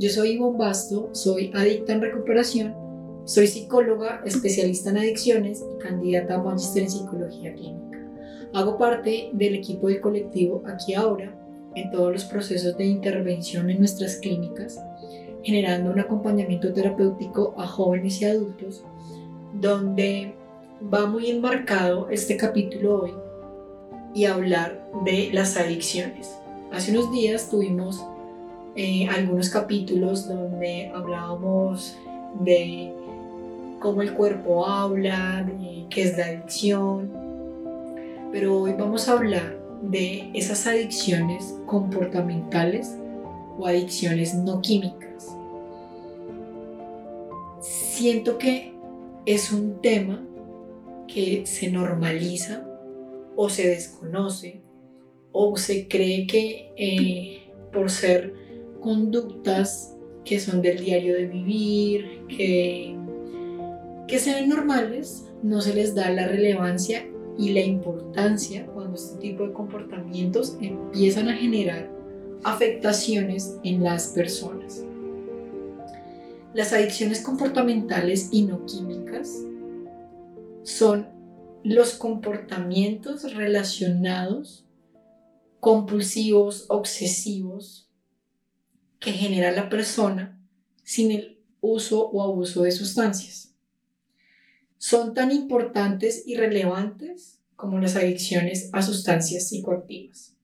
Yo soy Ivonne Basto, soy adicta en recuperación, soy psicóloga, especialista en adicciones y candidata a Manchester en psicología clínica. Hago parte del equipo del colectivo Aquí Ahora en todos los procesos de intervención en nuestras clínicas, generando un acompañamiento terapéutico a jóvenes y adultos, donde va muy enmarcado este capítulo hoy y hablar de las adicciones. Hace unos días tuvimos eh, algunos capítulos donde hablábamos de cómo el cuerpo habla, de qué es la adicción, pero hoy vamos a hablar de esas adicciones comportamentales o adicciones no químicas. Siento que es un tema que se normaliza o se desconoce o se cree que eh, por ser conductas que son del diario de vivir, que, que normales, no se les da la relevancia y la importancia cuando este tipo de comportamientos empiezan a generar afectaciones en las personas. Las adicciones comportamentales y no químicas son los comportamientos relacionados compulsivos, obsesivos que genera la persona sin el uso o abuso de sustancias. Son tan importantes y relevantes como las adicciones a sustancias psicoactivas.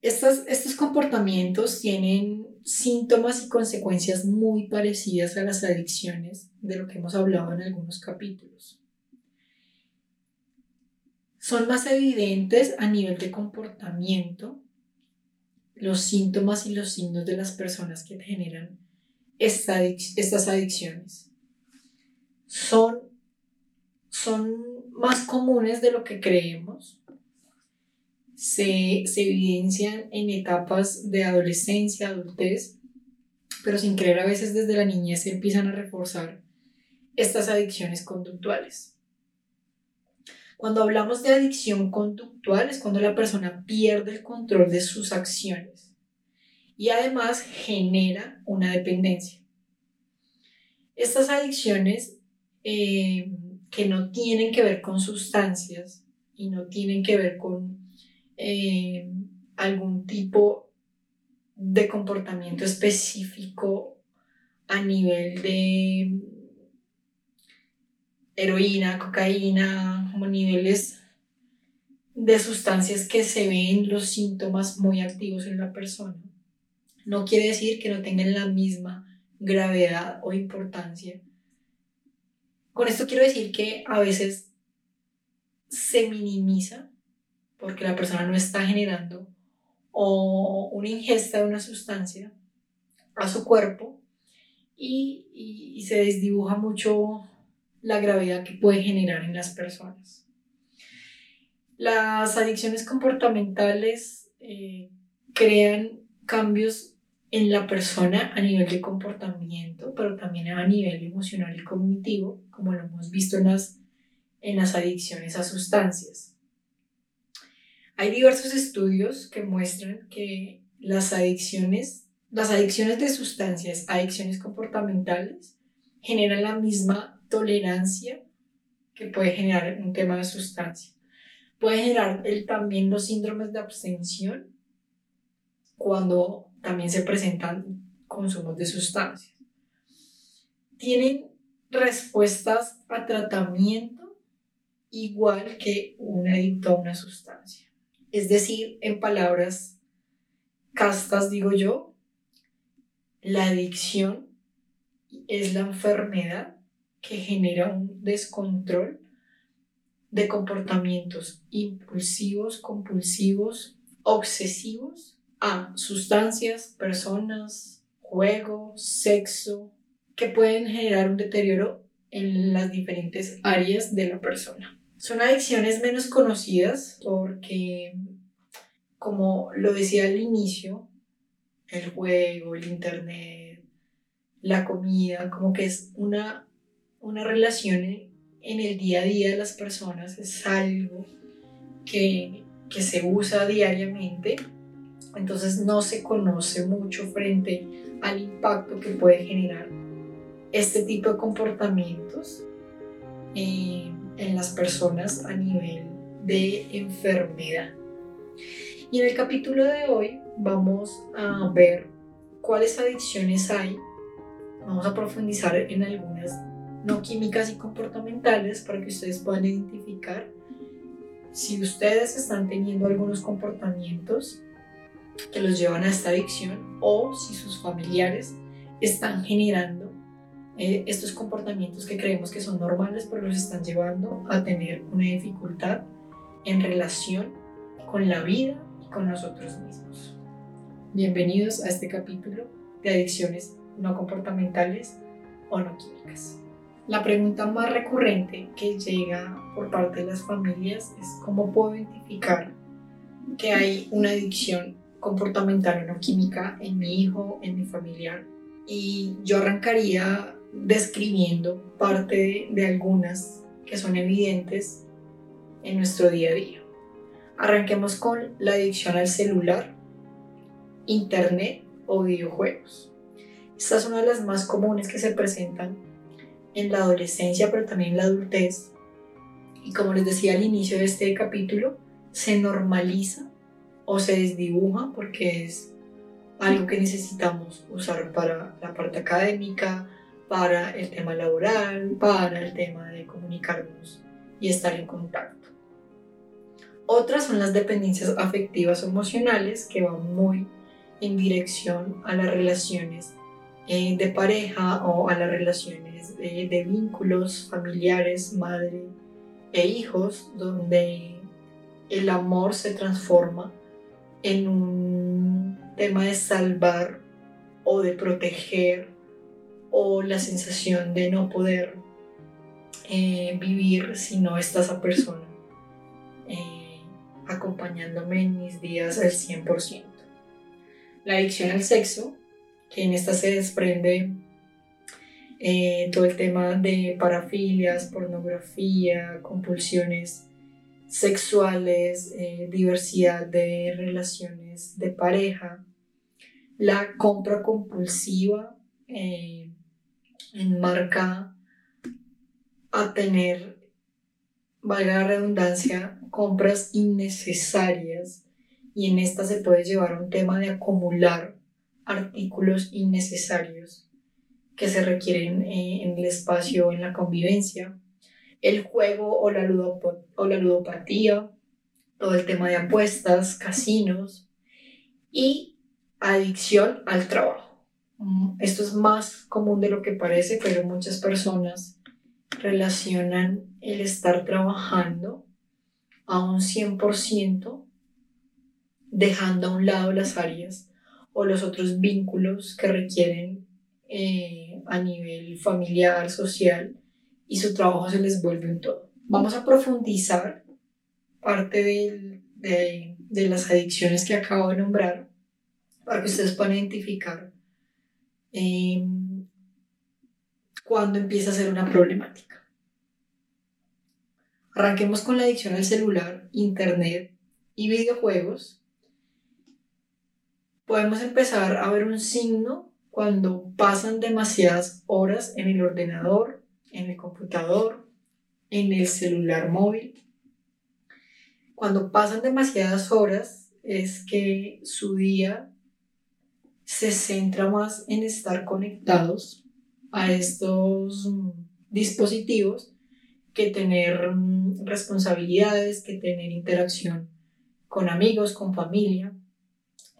estos comportamientos tienen síntomas y consecuencias muy parecidas a las adicciones de lo que hemos hablado en algunos capítulos son más evidentes a nivel de comportamiento los síntomas y los signos de las personas que generan estas adicciones. Son, son más comunes de lo que creemos. Se, se evidencian en etapas de adolescencia, adultez, pero sin creer a veces desde la niñez se empiezan a reforzar estas adicciones conductuales. Cuando hablamos de adicción conductual es cuando la persona pierde el control de sus acciones y además genera una dependencia. Estas adicciones eh, que no tienen que ver con sustancias y no tienen que ver con eh, algún tipo de comportamiento específico a nivel de heroína, cocaína, como niveles de sustancias que se ven los síntomas muy activos en la persona. No quiere decir que no tengan la misma gravedad o importancia. Con esto quiero decir que a veces se minimiza porque la persona no está generando o una ingesta de una sustancia a su cuerpo y, y se desdibuja mucho la gravedad que puede generar en las personas. Las adicciones comportamentales eh, crean cambios en la persona a nivel de comportamiento, pero también a nivel emocional y cognitivo, como lo hemos visto en las, en las adicciones a sustancias. Hay diversos estudios que muestran que las adicciones, las adicciones de sustancias, adicciones comportamentales, generan la misma tolerancia que puede generar un tema de sustancia. Puede generar también los síndromes de abstención cuando también se presentan consumos de sustancias. Tienen respuestas a tratamiento igual que un adicto a una sustancia. Es decir, en palabras castas digo yo, la adicción es la enfermedad que genera un descontrol de comportamientos impulsivos, compulsivos, obsesivos a sustancias, personas, juego, sexo, que pueden generar un deterioro en las diferentes áreas de la persona. Son adicciones menos conocidas porque, como lo decía al inicio, el juego, el internet, la comida, como que es una, una relación en el día a día de las personas, es algo que, que se usa diariamente, entonces no se conoce mucho frente al impacto que puede generar este tipo de comportamientos eh, en las personas a nivel de enfermedad. Y en el capítulo de hoy vamos a ver cuáles adicciones hay, vamos a profundizar en algunas no químicas y comportamentales para que ustedes puedan identificar si ustedes están teniendo algunos comportamientos que los llevan a esta adicción o si sus familiares están generando eh, estos comportamientos que creemos que son normales pero los están llevando a tener una dificultad en relación con la vida y con nosotros mismos. Bienvenidos a este capítulo de adicciones no comportamentales o no químicas. La pregunta más recurrente que llega por parte de las familias es cómo puedo identificar que hay una adicción comportamental o no química en mi hijo, en mi familiar. Y yo arrancaría describiendo parte de, algunas que son evidentes en nuestro día a día. Arranquemos con la adicción al celular, internet o videojuegos. Esta es una de las más comunes que se presentan en la adolescencia, pero también en la adultez. Y como les decía al inicio de este capítulo, se normaliza o se desdibuja porque es algo que necesitamos usar para la parte académica, para el tema laboral, para el tema de comunicarnos y estar en contacto. Otras son las dependencias afectivas o emocionales que van muy en dirección a las relaciones eh, de pareja o a las relaciones de, vínculos familiares, madre e hijos, donde el amor se transforma en un tema de salvar o de proteger o la sensación de no poder eh, vivir si no está esa persona eh, acompañándome en mis días al 100%. La adicción al sexo que en esta se desprende eh, todo el tema de parafilias, pornografía, compulsiones sexuales, eh, diversidad de relaciones de pareja, la compra compulsiva eh, enmarca a tener, valga la redundancia, compras innecesarias. Y en esta se puede llevar a un tema de acumular artículos innecesarios que se requieren eh, en el espacio, en la convivencia, el juego o la, o la ludopatía, todo el tema de apuestas, casinos y adicción al trabajo. Mm, esto es más común de lo que parece, pero muchas personas relacionan el estar trabajando a un 100%, dejando a un lado las áreas o los otros vínculos que requieren eh, a nivel familiar, social, y su trabajo se les vuelve un todo. Vamos a profundizar parte de, de, las adicciones que acabo de nombrar para que ustedes puedan identificar eh, cuándo empieza a ser una problemática. Arranquemos con la adicción al celular, internet y videojuegos podemos empezar a ver un signo cuando pasan demasiadas horas en el ordenador, en el computador, en el celular móvil. Cuando pasan demasiadas horas es que su día se centra más en estar conectados a estos mm, dispositivos que tener mm, responsabilidades, que tener interacción con amigos, con familia,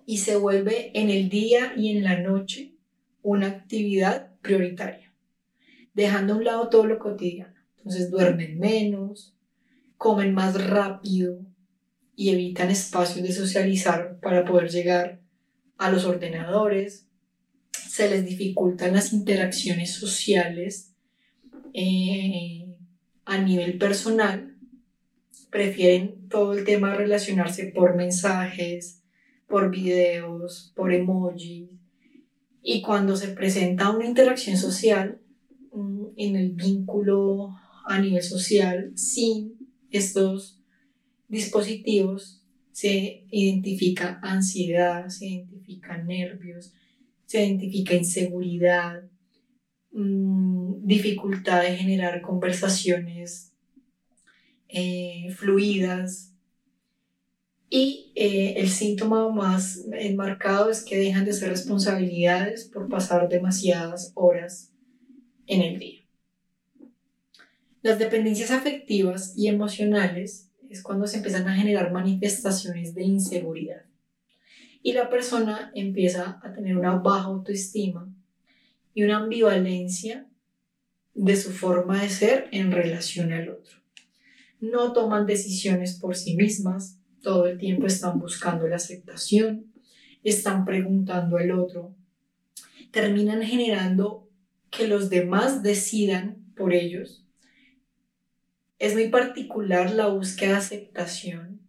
y se vuelve en el día y en la noche una actividad prioritaria, dejando a un lado todo lo cotidiano. Entonces duermen menos, comen más rápido y evitan espacios de socializar para poder llegar a los ordenadores, se les dificultan las interacciones sociales eh, a nivel personal, prefieren todo el tema relacionarse por mensajes, por videos, por emojis, y cuando se presenta una interacción social mm, en el vínculo a nivel social sin estos dispositivos, se identifica ansiedad, se identifica nervios, se identifica inseguridad, mm, dificultad de generar conversaciones eh, fluidas. Y eh, el síntoma más enmarcado es que dejan de ser responsabilidades por pasar demasiadas horas en el día. Las dependencias afectivas y emocionales es cuando se empiezan a generar manifestaciones de inseguridad. Y la persona empieza a tener una baja autoestima y una ambivalencia de su forma de ser en relación al otro. No toman decisiones por sí mismas, todo el tiempo están buscando la aceptación, están preguntando al otro, terminan generando que los demás decidan por ellos es muy particular la búsqueda de aceptación.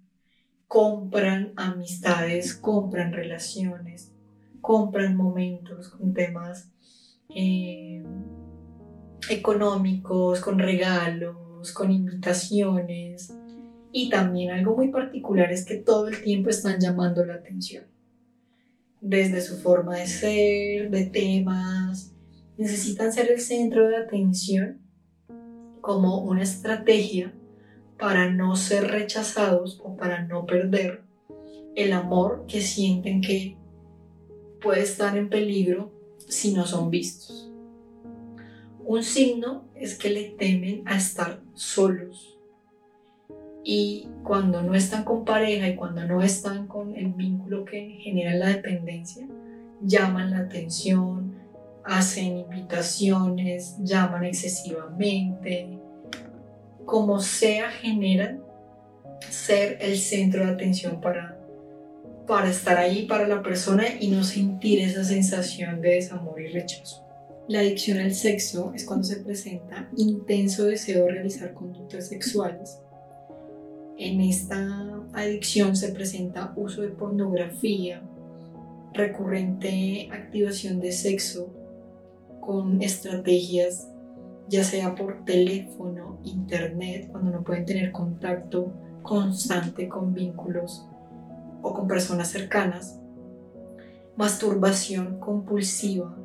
Compran amistades, compran relaciones, compran momentos con temas eh, económicos, con regalos, con invitaciones. Y también algo muy particular es que todo el tiempo están llamando la atención. Desde su forma de ser, de temas, necesitan ser el centro de atención como una estrategia para no ser rechazados o para no perder el amor que sienten que puede estar en peligro si no son vistos. Un signo es que le temen a estar solos. Y cuando no están con pareja y cuando no están con el vínculo que genera la dependencia, llaman la atención, hacen invitaciones, llaman excesivamente, como sea generan ser el centro de atención para, para estar ahí para la persona y no sentir esa sensación de desamor y rechazo. La adicción al sexo es cuando se presenta intenso deseo de realizar conductas sexuales. En esta adicción se presenta uso de pornografía, recurrente activación de sexo, con estrategias ya sea por teléfono, internet, cuando no pueden tener contacto constante con vínculos o con personas cercanas, masturbación compulsiva,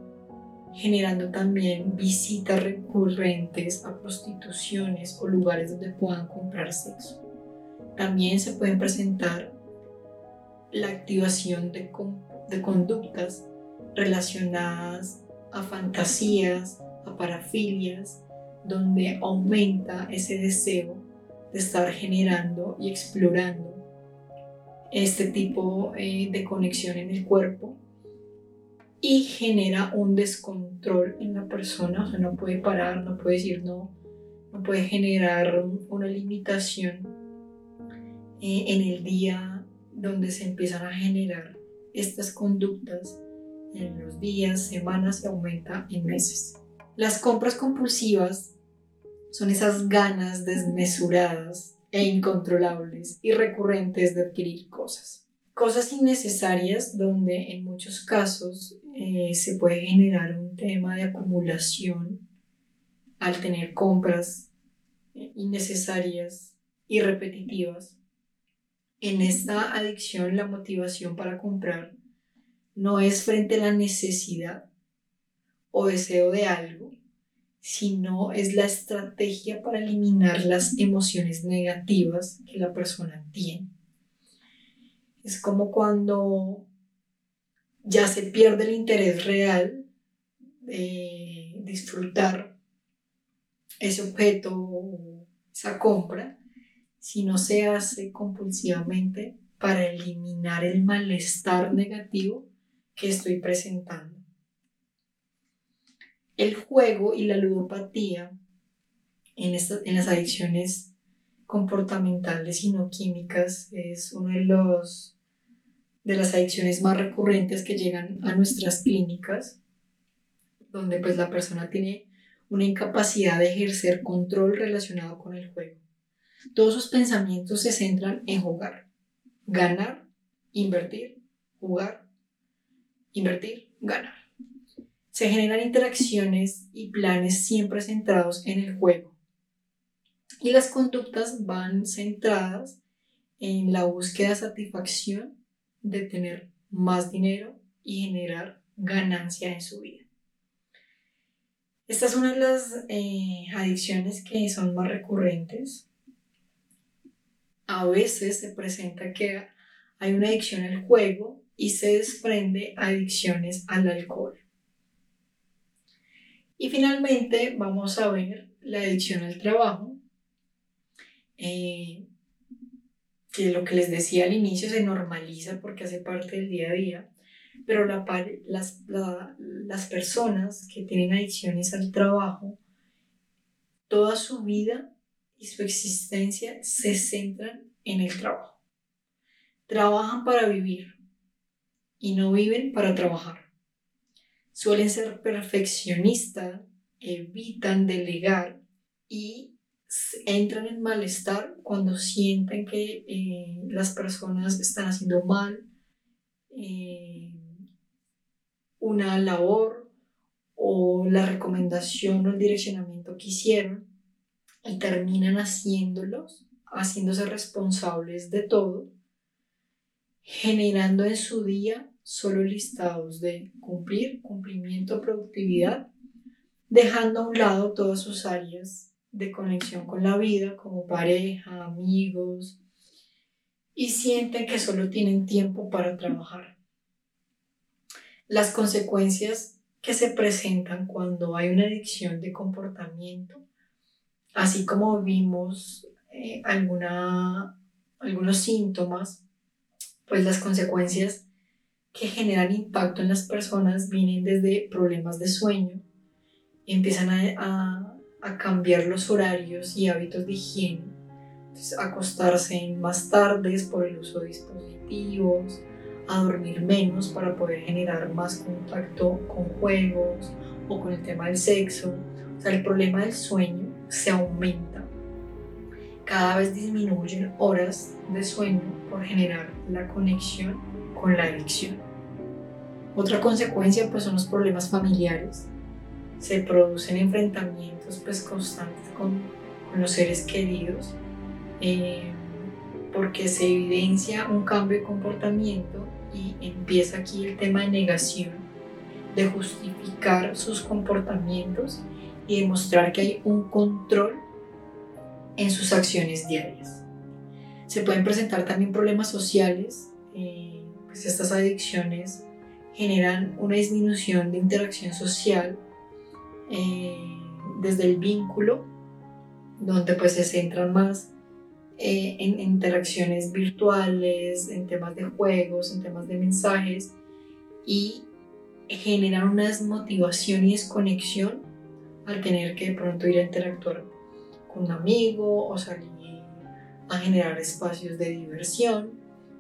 generando también visitas recurrentes a prostituciones o lugares donde puedan comprar sexo. También se pueden presentar la activación de, de conductas relacionadas a fantasías, a parafilias, donde aumenta ese deseo de estar generando y explorando este tipo eh, de conexión en el cuerpo y genera un descontrol en la persona, o sea, no puede parar, no puede decir no, no puede generar una limitación eh, en el día donde se empiezan a generar estas conductas en los días, semanas y aumenta en meses. Las compras compulsivas son esas ganas desmesuradas e incontrolables y recurrentes de adquirir cosas. Cosas innecesarias donde en muchos casos eh, se puede generar un tema de acumulación al tener compras eh, innecesarias y repetitivas. En esta adicción la motivación para comprar no es frente a la necesidad o deseo de algo, sino es la estrategia para eliminar las emociones negativas que la persona tiene. Es como cuando ya se pierde el interés real de disfrutar ese objeto o esa compra si no se hace compulsivamente para eliminar el malestar negativo que estoy presentando. El juego y la ludopatía en, en las adicciones comportamentales y no químicas es uno de los de las adicciones más recurrentes que llegan a nuestras clínicas, donde pues la persona tiene una incapacidad de ejercer control relacionado con el juego. Todos sus pensamientos se centran en jugar, ganar, invertir, jugar, invertir, ganar. Se generan interacciones y planes siempre centrados en el juego. Y las conductas van centradas en la búsqueda de satisfacción de tener más dinero y generar ganancia en su vida. Esta es una de las eh, adicciones que son más recurrentes. A veces se presenta que hay una adicción al juego y se desprende adicciones al alcohol. Y finalmente vamos a ver la adicción al trabajo. Eh, que lo que les decía al inicio se normaliza porque hace parte del día a día, pero la, las, las personas que tienen adicciones al trabajo, toda su vida y su existencia se centran en el trabajo. Trabajan para vivir y no viven para trabajar. Suelen ser perfeccionistas, evitan delegar y entran en malestar cuando sienten que eh, las personas están haciendo mal eh, una labor o la recomendación o el direccionamiento que hicieron y terminan haciéndolos, haciéndose responsables de todo, generando en su día solo listados de cumplir, cumplimiento, productividad, dejando a un lado todas sus áreas de conexión con la vida, como pareja, amigos, y sienten que solo tienen tiempo para trabajar. Las consecuencias que se presentan cuando hay una adicción de comportamiento, así como vimos eh, alguna, algunos síntomas, pues las consecuencias que generan impacto en las personas vienen desde problemas de sueño, empiezan a a cambiar los horarios y hábitos de higiene. acostarse más tardes por el uso de dispositivos, a dormir menos para poder generar más contacto con juegos o con el tema del sexo. O sea, el problema del sueño se aumenta. Cada vez disminuyen horas de sueño por generar la conexión con la adicción. Otra consecuencia pues son los problemas familiares se producen enfrentamientos pues constantes con, con los seres queridos, eh, porque se evidencia un cambio de comportamiento y empieza aquí el tema de negación, de justificar sus comportamientos y demostrar que hay un control en sus acciones diarias. Se pueden presentar también problemas sociales, eh, pues estas adicciones generan una disminución de interacción social eh, desde el vínculo, donde pues se centran más eh, en interacciones virtuales, en temas de juegos, en temas de mensajes y generan una desmotivación y desconexión al tener que de pronto ir a interactuar con un amigo o salir a generar espacios de diversión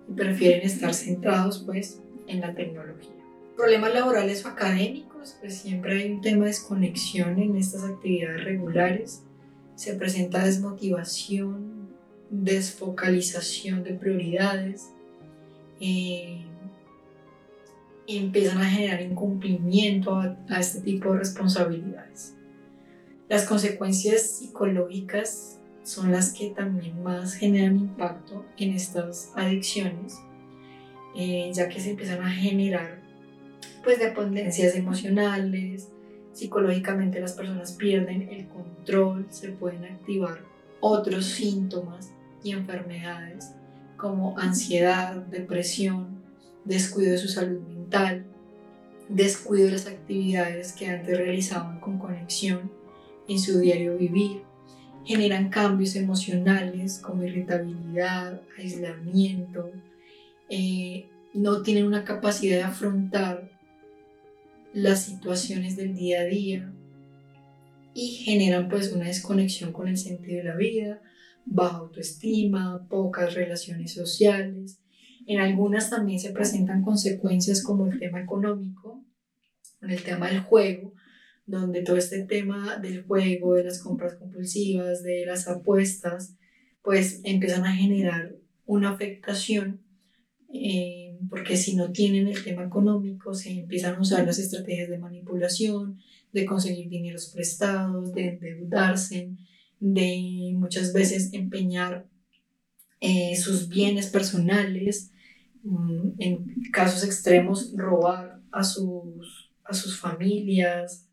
y prefieren estar centrados pues en la tecnología. Problemas laborales o académicos pues siempre hay un tema de desconexión en estas actividades regulares. Se presenta desmotivación, desfocalización de prioridades. Eh, empiezan a generar incumplimiento a, a este tipo de responsabilidades. Las consecuencias psicológicas son las que también más generan impacto en estas adicciones, eh, ya que se empiezan a generar pues dependencias emocionales, psicológicamente las personas pierden el control, se pueden activar otros síntomas y enfermedades como ansiedad, depresión, descuido de su salud mental, descuido de las actividades que antes realizaban con conexión en su diario vivir, generan cambios emocionales como irritabilidad, aislamiento, eh, no tienen una capacidad de afrontar las situaciones del día a día y generan pues una desconexión con el sentido de la vida, baja autoestima, pocas relaciones sociales. En algunas también se presentan consecuencias como el tema económico, el tema del juego, donde todo este tema del juego, de las compras compulsivas, de las apuestas, pues empiezan a generar una afectación, eh, porque si no tienen el tema económico, se empiezan a usar las estrategias de manipulación, de conseguir dineros prestados, de endeudarse, de muchas veces empeñar eh, sus bienes personales, mm, en casos extremos robar a sus, a sus familias,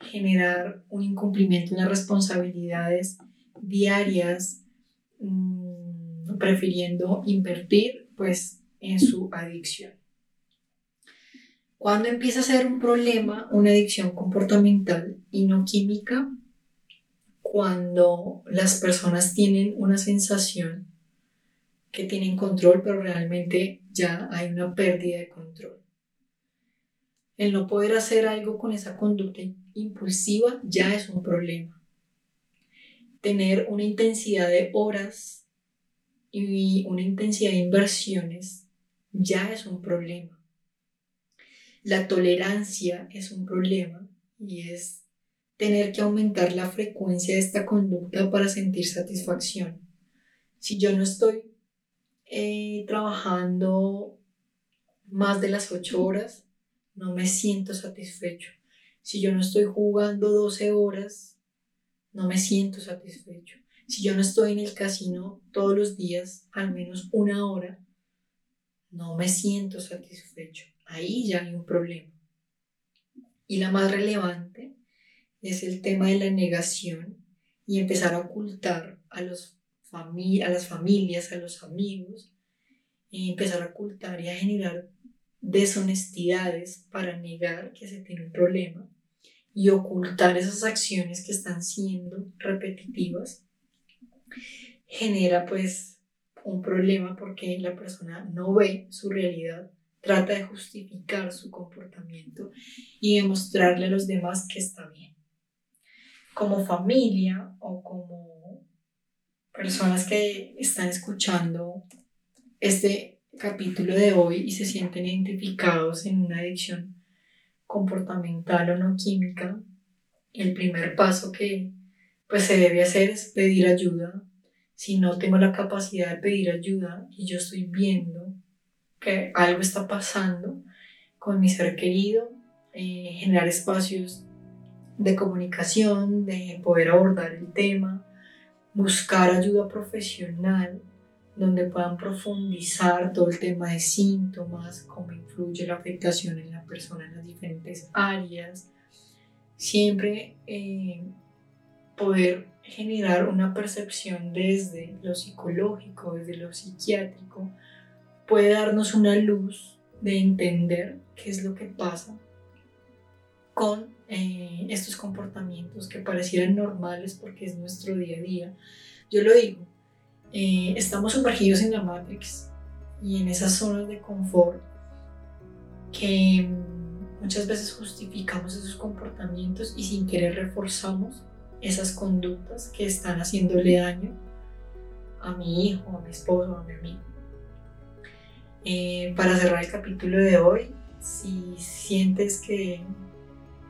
generar un incumplimiento en las responsabilidades diarias, mm, prefiriendo invertir pues en su adicción. Cuando empieza a ser un problema, una adicción comportamental y no química, cuando las personas tienen una sensación que tienen control, pero realmente ya hay una pérdida de control. El no poder hacer algo con esa conducta impulsiva ya es un problema. Tener una intensidad de horas y una intensidad de inversiones ya es un problema. La tolerancia es un problema y es tener que aumentar la frecuencia de esta conducta para sentir satisfacción. Si yo no estoy eh, trabajando más de las 8 horas, no me siento satisfecho. Si yo no estoy jugando 12 horas, no me siento satisfecho. Si yo no estoy en el casino todos los días, al menos una hora, no me siento satisfecho. Ahí ya hay un problema. Y la más relevante es el tema de la negación y empezar a ocultar a, los a las familias, a los amigos, y empezar a ocultar y a generar deshonestidades para negar que se tiene un problema y ocultar esas acciones que están siendo repetitivas genera pues un problema porque la persona no ve su realidad, trata de justificar su comportamiento y demostrarle a los demás que está bien. Como familia o como personas que están escuchando este capítulo de hoy y se sienten identificados en una adicción comportamental o no química, el primer paso que pues se debe hacer es pedir ayuda. Si no tengo la capacidad de pedir ayuda y yo estoy viendo que algo está pasando con mi ser querido, eh, generar espacios de comunicación, de poder abordar el tema, buscar ayuda profesional donde puedan profundizar todo el tema de síntomas, cómo influye la afectación en la persona en las diferentes áreas. Siempre eh, poder generar una percepción desde lo psicológico, desde lo psiquiátrico, puede darnos una luz de entender qué es lo que pasa con eh, estos comportamientos que parecieran normales porque es nuestro día a día. Yo lo digo, eh, estamos sumergidos en la Matrix y en esas zonas de confort que muchas veces justificamos esos comportamientos y sin querer reforzamos esas conductas que están haciéndole daño a mi hijo, a mi esposo, a mi amigo. Eh, para cerrar el capítulo de hoy, si sientes que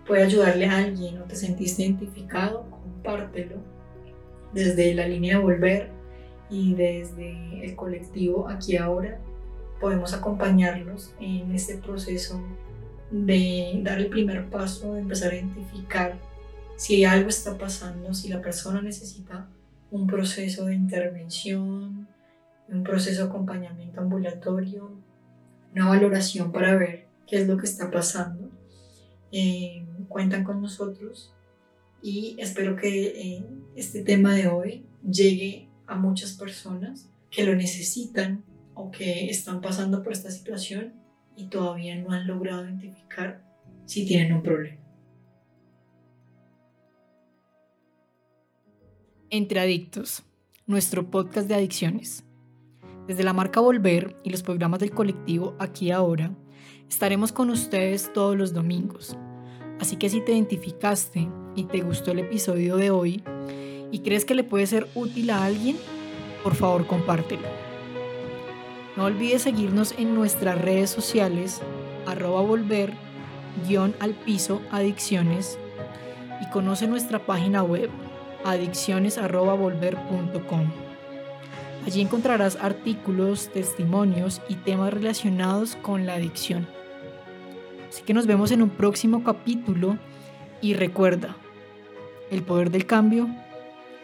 puede ayudarle a alguien o te sentiste identificado, compártelo desde la línea de volver y desde el colectivo aquí ahora podemos acompañarlos en este proceso de dar el primer paso, de empezar a identificar si algo está pasando, si la persona necesita un proceso de intervención, un proceso de acompañamiento ambulatorio, una valoración para ver qué es lo que está pasando. Eh, cuentan con nosotros y espero que eh, este tema de hoy llegue a muchas personas que lo necesitan o que están pasando por esta situación y todavía no han logrado identificar si tienen un problema. Entre Adictos, nuestro podcast de adicciones. Desde la marca Volver y los programas del colectivo Aquí Ahora, estaremos con ustedes todos los domingos. Así que si te identificaste y te gustó el episodio de hoy y crees que le puede ser útil a alguien, por favor compártelo. No olvides seguirnos en nuestras redes sociales, arroba volver, guion al piso, adicciones, y conoce nuestra página web, adicciones.volver.com. Allí encontrarás artículos, testimonios y temas relacionados con la adicción. Así que nos vemos en un próximo capítulo y recuerda, el poder del cambio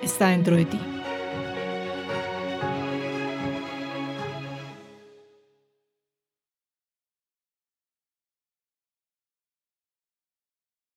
está dentro de ti.